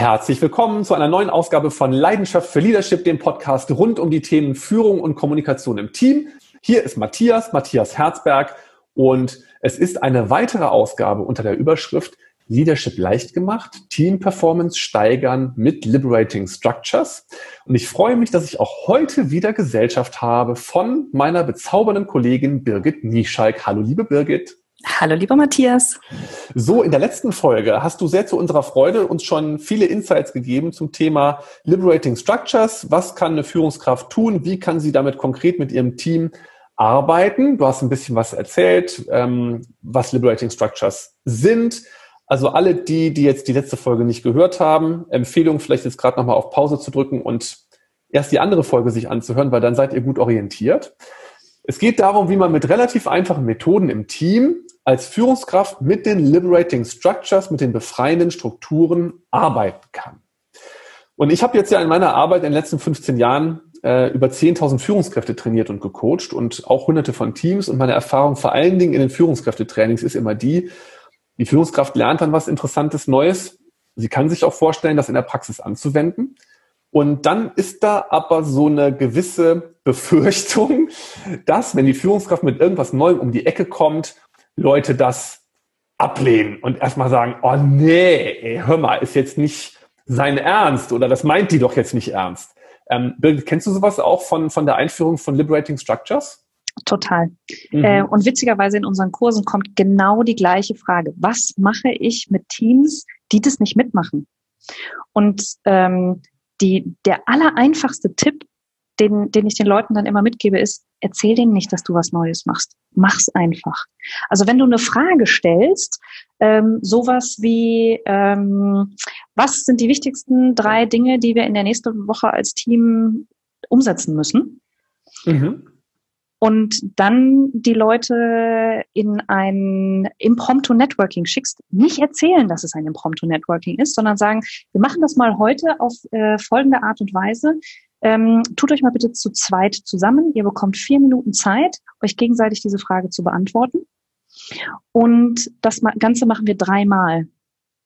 herzlich willkommen zu einer neuen Ausgabe von Leidenschaft für Leadership, dem Podcast rund um die Themen Führung und Kommunikation im Team. Hier ist Matthias, Matthias Herzberg und es ist eine weitere Ausgabe unter der Überschrift Leadership leicht gemacht, Team Performance steigern mit Liberating Structures. Und ich freue mich, dass ich auch heute wieder Gesellschaft habe von meiner bezaubernden Kollegin Birgit Nieschalk. Hallo, liebe Birgit. Hallo, lieber Matthias. So, in der letzten Folge hast du sehr zu unserer Freude uns schon viele Insights gegeben zum Thema Liberating Structures. Was kann eine Führungskraft tun? Wie kann sie damit konkret mit ihrem Team arbeiten? Du hast ein bisschen was erzählt, ähm, was Liberating Structures sind. Also alle die, die jetzt die letzte Folge nicht gehört haben, Empfehlung vielleicht jetzt gerade nochmal auf Pause zu drücken und erst die andere Folge sich anzuhören, weil dann seid ihr gut orientiert. Es geht darum, wie man mit relativ einfachen Methoden im Team als Führungskraft mit den Liberating Structures, mit den befreienden Strukturen arbeiten kann. Und ich habe jetzt ja in meiner Arbeit in den letzten 15 Jahren äh, über 10.000 Führungskräfte trainiert und gecoacht und auch hunderte von Teams. Und meine Erfahrung vor allen Dingen in den Führungskräftetrainings ist immer die, die Führungskraft lernt dann was Interessantes Neues. Sie kann sich auch vorstellen, das in der Praxis anzuwenden. Und dann ist da aber so eine gewisse Befürchtung, dass, wenn die Führungskraft mit irgendwas Neuem um die Ecke kommt, Leute das ablehnen und erstmal sagen, oh nee, ey, hör mal, ist jetzt nicht sein Ernst oder das meint die doch jetzt nicht ernst. Ähm, Birgit, kennst du sowas auch von, von der Einführung von Liberating Structures? Total. Mhm. Äh, und witzigerweise in unseren Kursen kommt genau die gleiche Frage. Was mache ich mit Teams, die das nicht mitmachen? Und ähm, die, der allereinfachste Tipp, den, den ich den Leuten dann immer mitgebe, ist, erzähl denen nicht, dass du was Neues machst. Mach's einfach. Also wenn du eine Frage stellst, ähm, sowas wie, ähm, was sind die wichtigsten drei Dinge, die wir in der nächsten Woche als Team umsetzen müssen? Mhm und dann die Leute in ein Impromptu Networking schickst, nicht erzählen, dass es ein Impromptu Networking ist, sondern sagen, wir machen das mal heute auf äh, folgende Art und Weise. Ähm, tut euch mal bitte zu zweit zusammen. Ihr bekommt vier Minuten Zeit, euch gegenseitig diese Frage zu beantworten. Und das Ganze machen wir dreimal.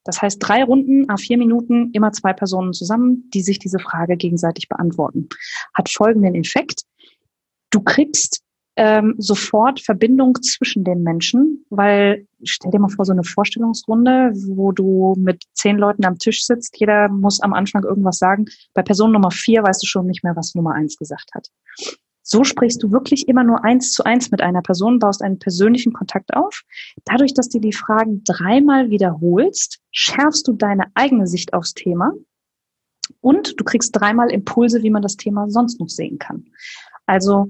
Das heißt, drei Runden, a vier Minuten, immer zwei Personen zusammen, die sich diese Frage gegenseitig beantworten. Hat folgenden Effekt. Du kriegst ähm, sofort Verbindung zwischen den Menschen, weil stell dir mal vor, so eine Vorstellungsrunde, wo du mit zehn Leuten am Tisch sitzt, jeder muss am Anfang irgendwas sagen. Bei Person Nummer vier weißt du schon nicht mehr, was Nummer eins gesagt hat. So sprichst du wirklich immer nur eins zu eins mit einer Person, baust einen persönlichen Kontakt auf. Dadurch, dass du die Fragen dreimal wiederholst, schärfst du deine eigene Sicht aufs Thema und du kriegst dreimal Impulse, wie man das Thema sonst noch sehen kann. Also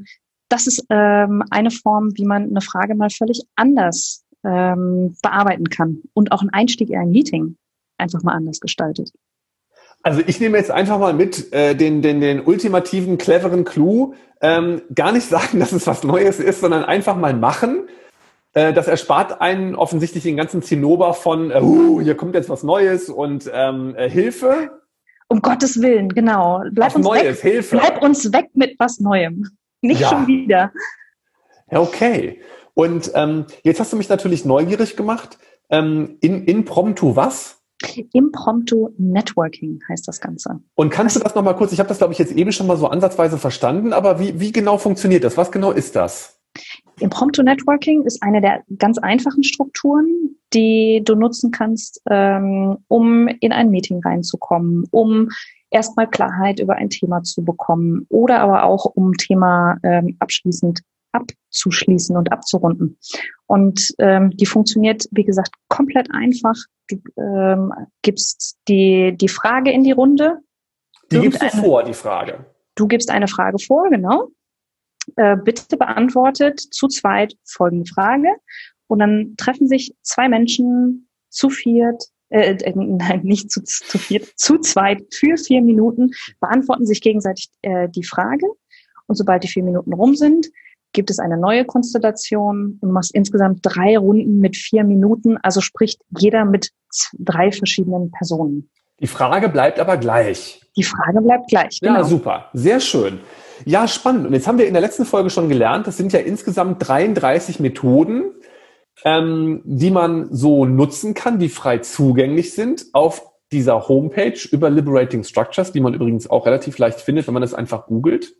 das ist ähm, eine Form, wie man eine Frage mal völlig anders ähm, bearbeiten kann und auch ein Einstieg in ein Meeting einfach mal anders gestaltet. Also ich nehme jetzt einfach mal mit äh, den, den, den ultimativen, cleveren Clou. Ähm, gar nicht sagen, dass es was Neues ist, sondern einfach mal machen. Äh, das erspart einen offensichtlich den ganzen Zinnober von, äh, uh, hier kommt jetzt was Neues und ähm, äh, Hilfe. Um Gottes Willen, genau. Bleib was uns Neues, weg, Hilfe. Bleib uns weg mit was Neuem. Nicht ja. schon wieder. Ja, okay. Und ähm, jetzt hast du mich natürlich neugierig gemacht. Ähm, in, impromptu was? Impromptu Networking heißt das Ganze. Und kannst du das nochmal kurz, ich habe das, glaube ich, jetzt eben schon mal so ansatzweise verstanden, aber wie, wie genau funktioniert das? Was genau ist das? Impromptu Networking ist eine der ganz einfachen Strukturen, die du nutzen kannst, ähm, um in ein Meeting reinzukommen, um erstmal Klarheit über ein Thema zu bekommen oder aber auch um Thema ähm, abschließend abzuschließen und abzurunden. Und ähm, die funktioniert, wie gesagt, komplett einfach. Ähm, gibst die, die Frage in die Runde. Die gibst du vor, die Frage. Du gibst eine Frage vor, genau. Äh, bitte beantwortet zu zweit folgende Frage. Und dann treffen sich zwei Menschen zu viert äh, äh, nein, nicht zu, zu viert, zu zweit für vier Minuten, beantworten sich gegenseitig äh, die Frage. Und sobald die vier Minuten rum sind, gibt es eine neue Konstellation und du machst insgesamt drei Runden mit vier Minuten, also spricht jeder mit drei verschiedenen Personen. Die Frage bleibt aber gleich. Die Frage bleibt gleich. Genau. Ja, super. Sehr schön. Ja, spannend. Und jetzt haben wir in der letzten Folge schon gelernt, das sind ja insgesamt 33 Methoden, ähm, die man so nutzen kann, die frei zugänglich sind, auf dieser Homepage über Liberating Structures, die man übrigens auch relativ leicht findet, wenn man das einfach googelt.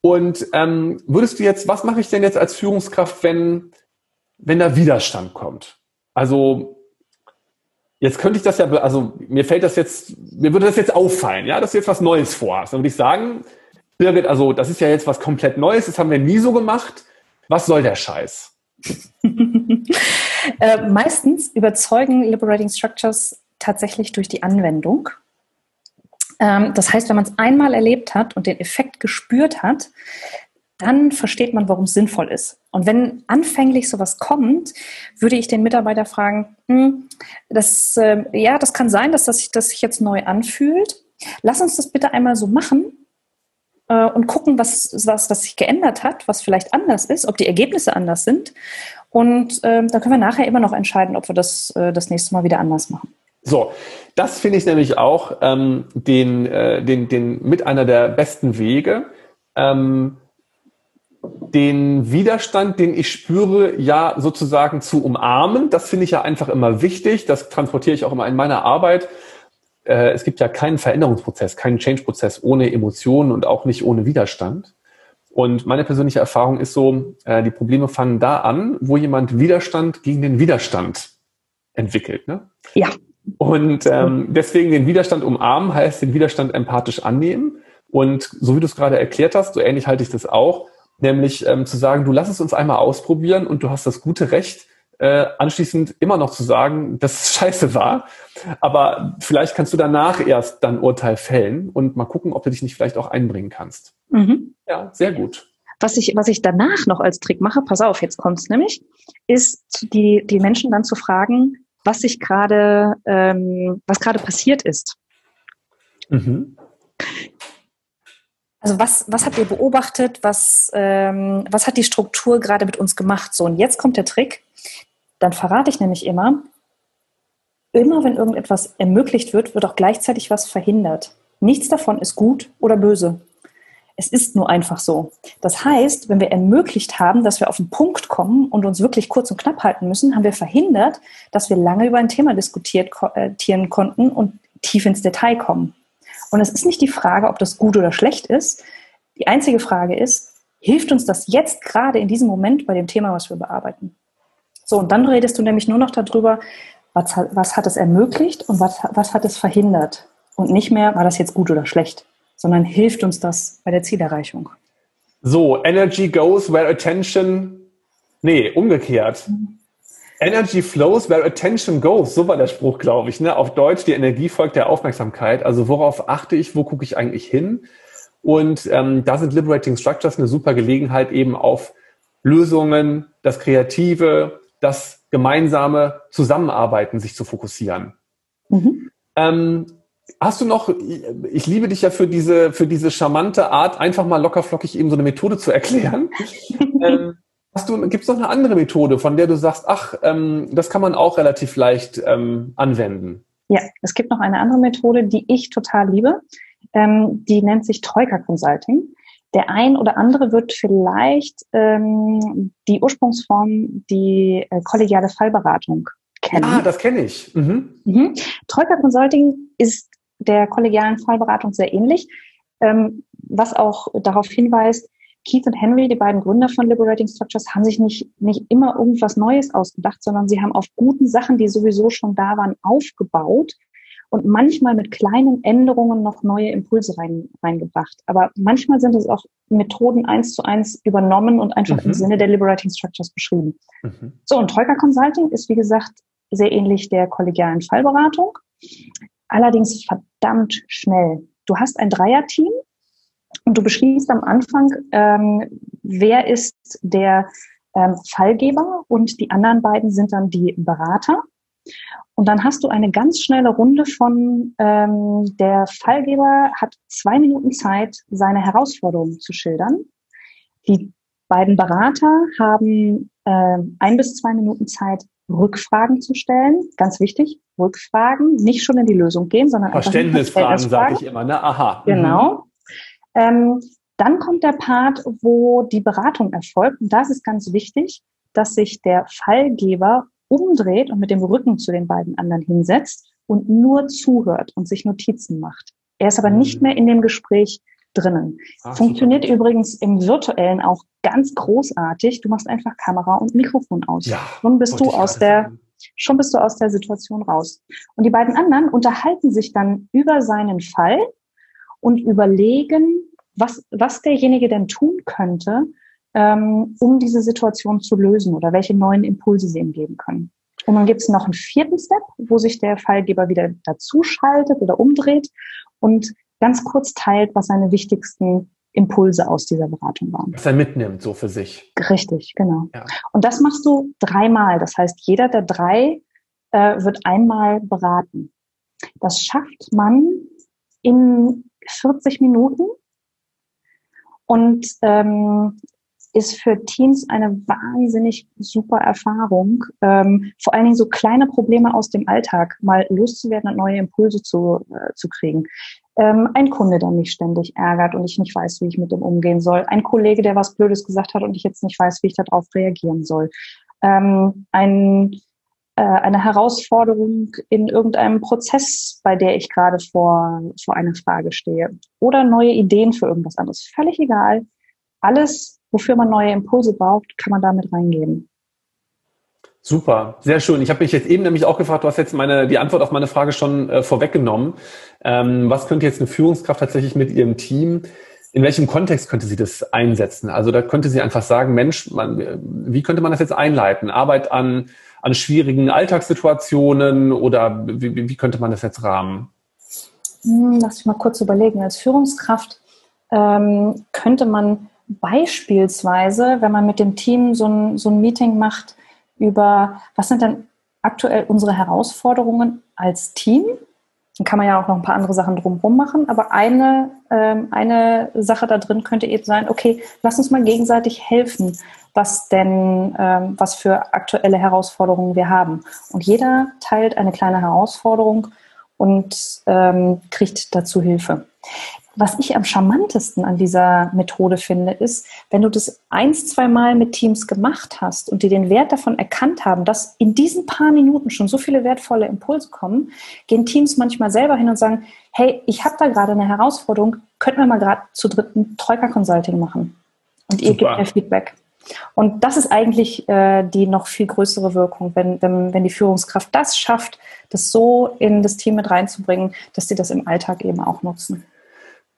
Und ähm, würdest du jetzt, was mache ich denn jetzt als Führungskraft, wenn, wenn da Widerstand kommt? Also Jetzt könnte ich das ja, also mir fällt das jetzt, mir würde das jetzt auffallen, ja, dass du jetzt was Neues vorhast. Dann würde ich sagen, Birgit, also das ist ja jetzt was komplett Neues, das haben wir nie so gemacht. Was soll der Scheiß? Äh, meistens überzeugen Liberating Structures tatsächlich durch die Anwendung. Ähm, das heißt, wenn man es einmal erlebt hat und den Effekt gespürt hat, dann versteht man, warum es sinnvoll ist. Und wenn anfänglich sowas kommt, würde ich den Mitarbeiter fragen, hm, das, äh, ja, das kann sein, dass das sich, das sich jetzt neu anfühlt. Lass uns das bitte einmal so machen äh, und gucken, was, was, was sich geändert hat, was vielleicht anders ist, ob die Ergebnisse anders sind. Und äh, dann können wir nachher immer noch entscheiden, ob wir das äh, das nächste Mal wieder anders machen. So, das finde ich nämlich auch ähm, den, äh, den, den mit einer der besten Wege. Ähm, den Widerstand, den ich spüre, ja sozusagen zu umarmen. Das finde ich ja einfach immer wichtig. Das transportiere ich auch immer in meiner Arbeit. Äh, es gibt ja keinen Veränderungsprozess, keinen Change-Prozess ohne Emotionen und auch nicht ohne Widerstand. Und meine persönliche Erfahrung ist so, äh, die Probleme fangen da an, wo jemand Widerstand gegen den Widerstand entwickelt. Ne? Ja. Und ähm, deswegen den Widerstand umarmen heißt den Widerstand empathisch annehmen. Und so wie du es gerade erklärt hast, so ähnlich halte ich das auch, nämlich ähm, zu sagen, du lass es uns einmal ausprobieren und du hast das gute Recht, äh, anschließend immer noch zu sagen, dass es scheiße war. Aber vielleicht kannst du danach erst dann Urteil fällen und mal gucken, ob du dich nicht vielleicht auch einbringen kannst. Mhm. Ja, sehr gut. Was ich, was ich danach noch als Trick mache, pass auf, jetzt kommt's nämlich, ist die, die Menschen dann zu fragen, was sich gerade, ähm, was gerade passiert ist. Mhm. Also was, was habt ihr beobachtet? Was, ähm, was hat die Struktur gerade mit uns gemacht? So, und jetzt kommt der Trick. Dann verrate ich nämlich immer, immer wenn irgendetwas ermöglicht wird, wird auch gleichzeitig was verhindert. Nichts davon ist gut oder böse. Es ist nur einfach so. Das heißt, wenn wir ermöglicht haben, dass wir auf den Punkt kommen und uns wirklich kurz und knapp halten müssen, haben wir verhindert, dass wir lange über ein Thema diskutieren konnten und tief ins Detail kommen. Und es ist nicht die Frage, ob das gut oder schlecht ist. Die einzige Frage ist, hilft uns das jetzt gerade in diesem Moment bei dem Thema, was wir bearbeiten? So, und dann redest du nämlich nur noch darüber, was, was hat es ermöglicht und was, was hat es verhindert? Und nicht mehr, war das jetzt gut oder schlecht, sondern hilft uns das bei der Zielerreichung. So, Energy goes where attention, nee, umgekehrt. Energy flows where attention goes. So war der Spruch, glaube ich. Ne? Auf Deutsch, die Energie folgt der Aufmerksamkeit. Also worauf achte ich, wo gucke ich eigentlich hin? Und ähm, da sind Liberating Structures eine super Gelegenheit, eben auf Lösungen, das Kreative, das gemeinsame Zusammenarbeiten sich zu fokussieren. Mhm. Ähm, hast du noch, ich liebe dich ja für diese, für diese charmante Art, einfach mal lockerflockig eben so eine Methode zu erklären. ähm, Hast du, gibt es noch eine andere Methode, von der du sagst, ach, ähm, das kann man auch relativ leicht ähm, anwenden? Ja, es gibt noch eine andere Methode, die ich total liebe. Ähm, die nennt sich Troika Consulting. Der ein oder andere wird vielleicht ähm, die Ursprungsform, die äh, kollegiale Fallberatung kennen. Ah, das kenne ich. Mhm. Mhm. Troika Consulting ist der kollegialen Fallberatung sehr ähnlich, ähm, was auch darauf hinweist, Keith und Henry, die beiden Gründer von Liberating Structures, haben sich nicht, nicht immer irgendwas Neues ausgedacht, sondern sie haben auf guten Sachen, die sowieso schon da waren, aufgebaut und manchmal mit kleinen Änderungen noch neue Impulse rein, reingebracht. Aber manchmal sind es auch Methoden eins zu eins übernommen und einfach mhm. im Sinne der Liberating Structures beschrieben. Mhm. So, und Troika Consulting ist, wie gesagt, sehr ähnlich der kollegialen Fallberatung, allerdings verdammt schnell. Du hast ein Dreierteam, und du beschließt am Anfang, ähm, wer ist der ähm, Fallgeber und die anderen beiden sind dann die Berater. Und dann hast du eine ganz schnelle Runde von ähm, der Fallgeber hat zwei Minuten Zeit, seine Herausforderungen zu schildern. Die beiden Berater haben äh, ein bis zwei Minuten Zeit, Rückfragen zu stellen. Ganz wichtig, Rückfragen, nicht schon in die Lösung gehen, sondern Verständnisfragen, sage ich immer. Ne? Aha. Genau. Mhm. Ähm, dann kommt der Part, wo die Beratung erfolgt. Und das ist ganz wichtig, dass sich der Fallgeber umdreht und mit dem Rücken zu den beiden anderen hinsetzt und nur zuhört und sich Notizen macht. Er ist aber nicht mhm. mehr in dem Gespräch drinnen. Ach, Funktioniert super. übrigens im virtuellen auch ganz großartig. Du machst einfach Kamera und Mikrofon aus. Ja, schon bist du aus der sagen. schon bist du aus der Situation raus. Und die beiden anderen unterhalten sich dann über seinen Fall und überlegen, was was derjenige denn tun könnte, ähm, um diese Situation zu lösen oder welche neuen Impulse sie ihm geben können. Und dann gibt es noch einen vierten Step, wo sich der Fallgeber wieder dazuschaltet oder umdreht und ganz kurz teilt, was seine wichtigsten Impulse aus dieser Beratung waren. Was er mitnimmt, so für sich. Richtig, genau. Ja. Und das machst du dreimal. Das heißt, jeder der drei äh, wird einmal beraten. Das schafft man in 40 Minuten. Und ähm, ist für Teams eine wahnsinnig super Erfahrung, ähm, vor allen Dingen so kleine Probleme aus dem Alltag mal loszuwerden und neue Impulse zu, äh, zu kriegen. Ähm, ein Kunde, der mich ständig ärgert und ich nicht weiß, wie ich mit dem umgehen soll. Ein Kollege, der was Blödes gesagt hat und ich jetzt nicht weiß, wie ich darauf reagieren soll. Ähm, ein, äh, eine Herausforderung in irgendeinem Prozess, bei der ich gerade vor, vor einer Frage stehe. Oder neue Ideen für irgendwas anderes. Völlig egal. Alles wofür man neue Impulse braucht, kann man damit reingeben. Super, sehr schön. Ich habe mich jetzt eben nämlich auch gefragt, du hast jetzt meine, die Antwort auf meine Frage schon äh, vorweggenommen. Ähm, was könnte jetzt eine Führungskraft tatsächlich mit ihrem Team, in welchem Kontext könnte sie das einsetzen? Also da könnte sie einfach sagen, Mensch, man, wie könnte man das jetzt einleiten? Arbeit an, an schwierigen Alltagssituationen oder wie, wie könnte man das jetzt rahmen? Hm, lass mich mal kurz überlegen. Als Führungskraft ähm, könnte man beispielsweise, wenn man mit dem Team so ein, so ein Meeting macht über, was sind denn aktuell unsere Herausforderungen als Team? Dann kann man ja auch noch ein paar andere Sachen drumherum machen, aber eine, ähm, eine Sache da drin könnte eben sein, okay, lass uns mal gegenseitig helfen, was denn, ähm, was für aktuelle Herausforderungen wir haben. Und jeder teilt eine kleine Herausforderung und ähm, kriegt dazu Hilfe was ich am charmantesten an dieser Methode finde, ist, wenn du das eins, zwei Mal mit Teams gemacht hast und die den Wert davon erkannt haben, dass in diesen paar Minuten schon so viele wertvolle Impulse kommen, gehen Teams manchmal selber hin und sagen, hey, ich habe da gerade eine Herausforderung, könnten wir mal gerade zu dritten Troika Consulting machen? Und ihr Super. gebt mir Feedback. Und das ist eigentlich äh, die noch viel größere Wirkung, wenn, wenn, wenn die Führungskraft das schafft, das so in das Team mit reinzubringen, dass sie das im Alltag eben auch nutzen.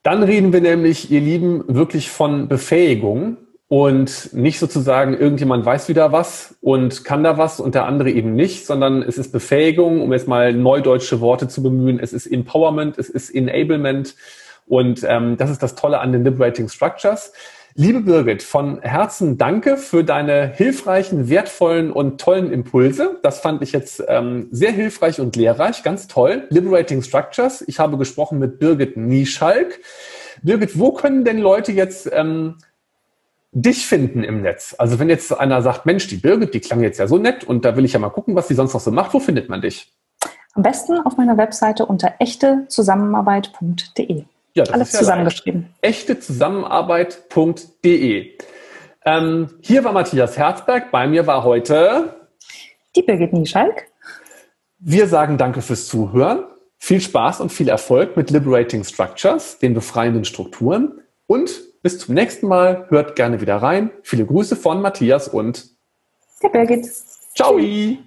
Dann reden wir nämlich, ihr Lieben, wirklich von Befähigung und nicht sozusagen irgendjemand weiß wieder was und kann da was und der andere eben nicht, sondern es ist Befähigung, um jetzt mal neudeutsche Worte zu bemühen. Es ist Empowerment, es ist Enablement und ähm, das ist das Tolle an den Liberating Structures. Liebe Birgit, von Herzen danke für deine hilfreichen, wertvollen und tollen Impulse. Das fand ich jetzt ähm, sehr hilfreich und lehrreich, ganz toll. Liberating Structures. Ich habe gesprochen mit Birgit Nieschalk. Birgit, wo können denn Leute jetzt ähm, dich finden im Netz? Also wenn jetzt einer sagt, Mensch, die Birgit, die klang jetzt ja so nett und da will ich ja mal gucken, was sie sonst noch so macht. Wo findet man dich? Am besten auf meiner Webseite unter echtezusammenarbeit.de. Ja, das Alles ist ja zusammengeschrieben. Echtezusammenarbeit.de. Ähm, hier war Matthias Herzberg, bei mir war heute die Birgit Nieschalk. Wir sagen danke fürs Zuhören. Viel Spaß und viel Erfolg mit Liberating Structures, den befreienden Strukturen. Und bis zum nächsten Mal. Hört gerne wieder rein. Viele Grüße von Matthias und der Birgit. Ciao. Tschüss.